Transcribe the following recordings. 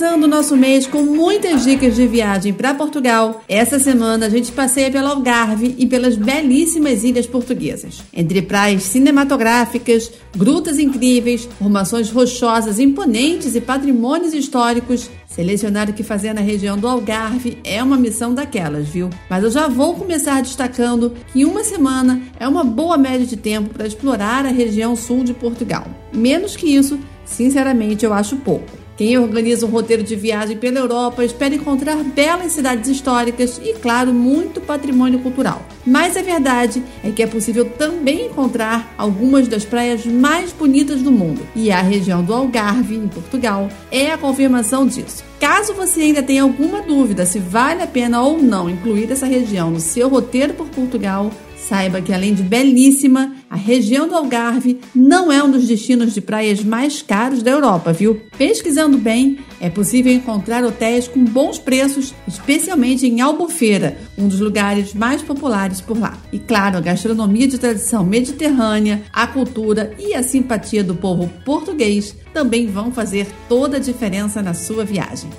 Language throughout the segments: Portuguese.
Finalizando o nosso mês com muitas dicas de viagem para Portugal, essa semana a gente passeia pelo Algarve e pelas belíssimas ilhas portuguesas. Entre praias cinematográficas, grutas incríveis, formações rochosas imponentes e patrimônios históricos, selecionar o que fazer na região do Algarve é uma missão daquelas, viu? Mas eu já vou começar destacando que uma semana é uma boa média de tempo para explorar a região sul de Portugal. Menos que isso, sinceramente, eu acho pouco. Quem organiza um roteiro de viagem pela Europa espera encontrar belas cidades históricas e, claro, muito patrimônio cultural. Mas a verdade é que é possível também encontrar algumas das praias mais bonitas do mundo. E a região do Algarve, em Portugal, é a confirmação disso. Caso você ainda tenha alguma dúvida se vale a pena ou não incluir essa região no seu roteiro por Portugal, Saiba que, além de belíssima, a região do Algarve não é um dos destinos de praias mais caros da Europa, viu? Pesquisando bem, é possível encontrar hotéis com bons preços, especialmente em Albufeira, um dos lugares mais populares por lá. E claro, a gastronomia de tradição mediterrânea, a cultura e a simpatia do povo português também vão fazer toda a diferença na sua viagem.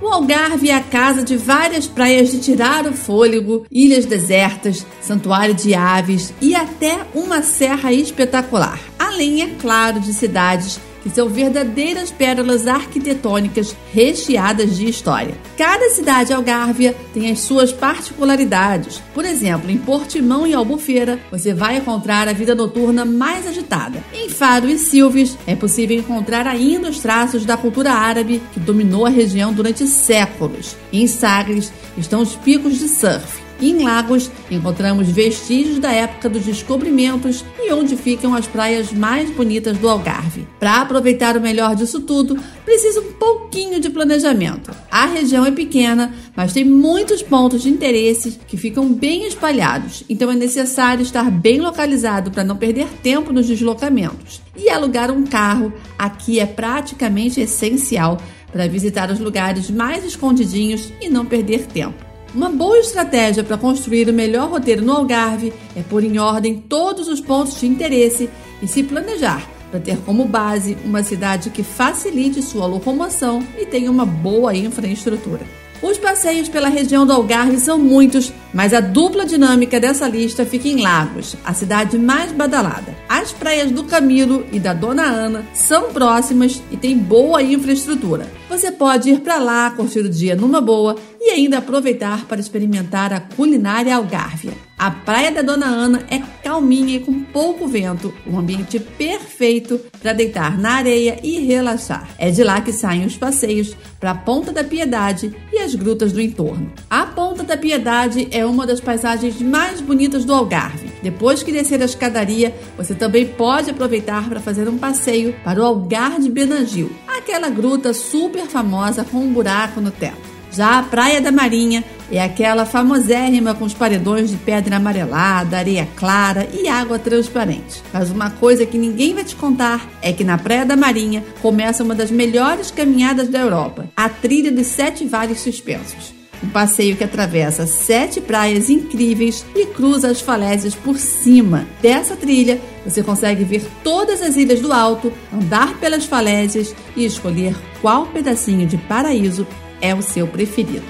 O Algarve é a casa de várias praias de tirar o fôlego, ilhas desertas, santuário de aves e até uma serra espetacular. Além, é claro, de cidades que são verdadeiras pérolas arquitetônicas recheadas de história. Cada cidade algárvia tem as suas particularidades. Por exemplo, em Portimão e Albufeira, você vai encontrar a vida noturna mais agitada. Em Faro e Silves, é possível encontrar ainda os traços da cultura árabe que dominou a região durante séculos. Em Sagres estão os picos de surf. Em Lagos, encontramos vestígios da época dos descobrimentos e onde ficam as praias mais bonitas do Algarve. Para aproveitar o melhor disso tudo, precisa um pouquinho de planejamento. A região é pequena, mas tem muitos pontos de interesse que ficam bem espalhados, então é necessário estar bem localizado para não perder tempo nos deslocamentos. E alugar um carro aqui é praticamente essencial para visitar os lugares mais escondidinhos e não perder tempo. Uma boa estratégia para construir o melhor roteiro no Algarve é pôr em ordem todos os pontos de interesse e se planejar para ter como base uma cidade que facilite sua locomoção e tenha uma boa infraestrutura. Os passeios pela região do Algarve são muitos, mas a dupla dinâmica dessa lista fica em Lagos, a cidade mais badalada. As praias do Camilo e da Dona Ana são próximas e têm boa infraestrutura. Você pode ir para lá, curtir o dia numa boa e ainda aproveitar para experimentar a culinária algárvia. A Praia da Dona Ana é calminha e com pouco vento, um ambiente perfeito para deitar na areia e relaxar. É de lá que saem os passeios para a Ponta da Piedade e as grutas do entorno. A Ponta da Piedade é uma das paisagens mais bonitas do Algarve. Depois que descer a escadaria, você também pode aproveitar para fazer um passeio para o Algar de Benagil, aquela gruta super famosa com um buraco no teto. Já a Praia da Marinha é aquela famosérrima com os paredões de pedra amarelada, areia clara e água transparente. Mas uma coisa que ninguém vai te contar é que na Praia da Marinha começa uma das melhores caminhadas da Europa, a trilha dos sete vales suspensos. Passeio que atravessa sete praias incríveis e cruza as falésias por cima. Dessa trilha, você consegue ver todas as ilhas do alto, andar pelas falésias e escolher qual pedacinho de paraíso é o seu preferido.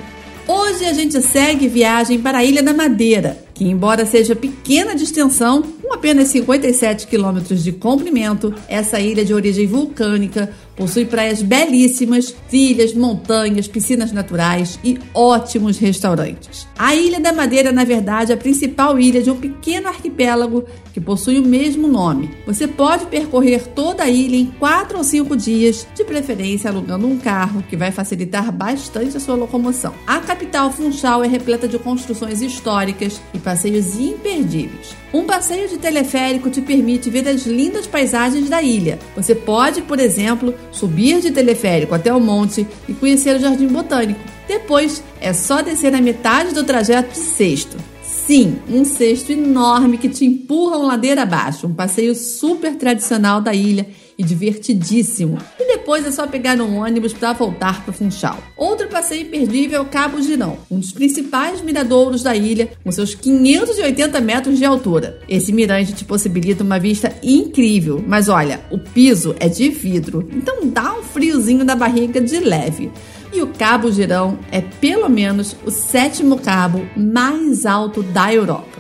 Hoje a gente segue viagem para a Ilha da Madeira, que, embora seja pequena de extensão, com apenas 57 quilômetros de comprimento, essa ilha de origem vulcânica Possui praias belíssimas, trilhas, montanhas, piscinas naturais e ótimos restaurantes. A Ilha da Madeira, na verdade, é a principal ilha de um pequeno arquipélago que possui o mesmo nome. Você pode percorrer toda a ilha em quatro ou cinco dias, de preferência alugando um carro, que vai facilitar bastante a sua locomoção. A capital Funchal é repleta de construções históricas e passeios imperdíveis. Um passeio de teleférico te permite ver as lindas paisagens da ilha. Você pode, por exemplo, subir de teleférico até o monte e conhecer o Jardim Botânico. Depois é só descer a metade do trajeto de cesto. Sim, um cesto enorme que te empurra um ladeira abaixo, um passeio super tradicional da ilha e divertidíssimo. E depois é só pegar um ônibus para voltar para Funchal. Outro passeio imperdível é o Cabo Girão, um dos principais miradouros da ilha, com seus 580 metros de altura. Esse mirante te possibilita uma vista incrível, mas olha, o piso é de vidro, então dá um friozinho na barriga de leve. E o Cabo Girão é pelo menos o sétimo cabo mais alto da Europa.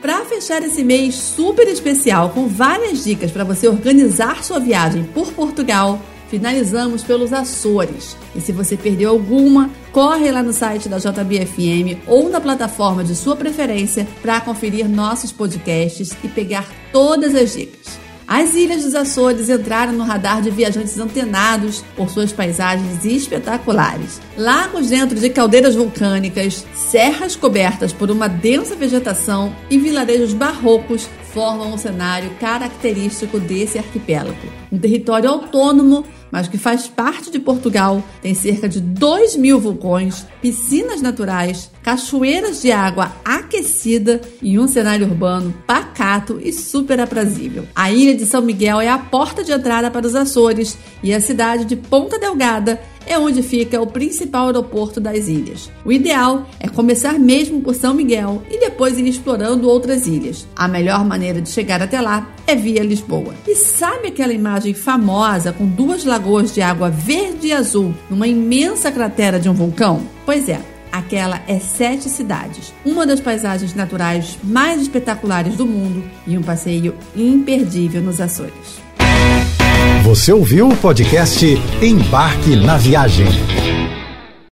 Para fechar esse mês super especial com várias dicas para você organizar sua viagem por Portugal, finalizamos pelos Açores. E se você perdeu alguma, corre lá no site da JBFM ou na plataforma de sua preferência para conferir nossos podcasts e pegar todas as dicas. As Ilhas dos Açores entraram no radar de viajantes antenados por suas paisagens espetaculares. Lagos dentro de caldeiras vulcânicas, serras cobertas por uma densa vegetação e vilarejos barrocos formam um cenário característico desse arquipélago. Um território autônomo mas que faz parte de Portugal, tem cerca de 2 mil vulcões, piscinas naturais, cachoeiras de água aquecida e um cenário urbano pacato e super aprazível. A ilha de São Miguel é a porta de entrada para os Açores e a cidade de Ponta Delgada é onde fica o principal aeroporto das ilhas. O ideal é começar mesmo por São Miguel e depois ir explorando outras ilhas. A melhor maneira de chegar até lá é via Lisboa. E sabe aquela imagem famosa com duas lagoas de água verde e azul numa imensa cratera de um vulcão? Pois é, Aquela é Sete Cidades, uma das paisagens naturais mais espetaculares do mundo e um passeio imperdível nos Açores. Você ouviu o podcast Embarque na Viagem.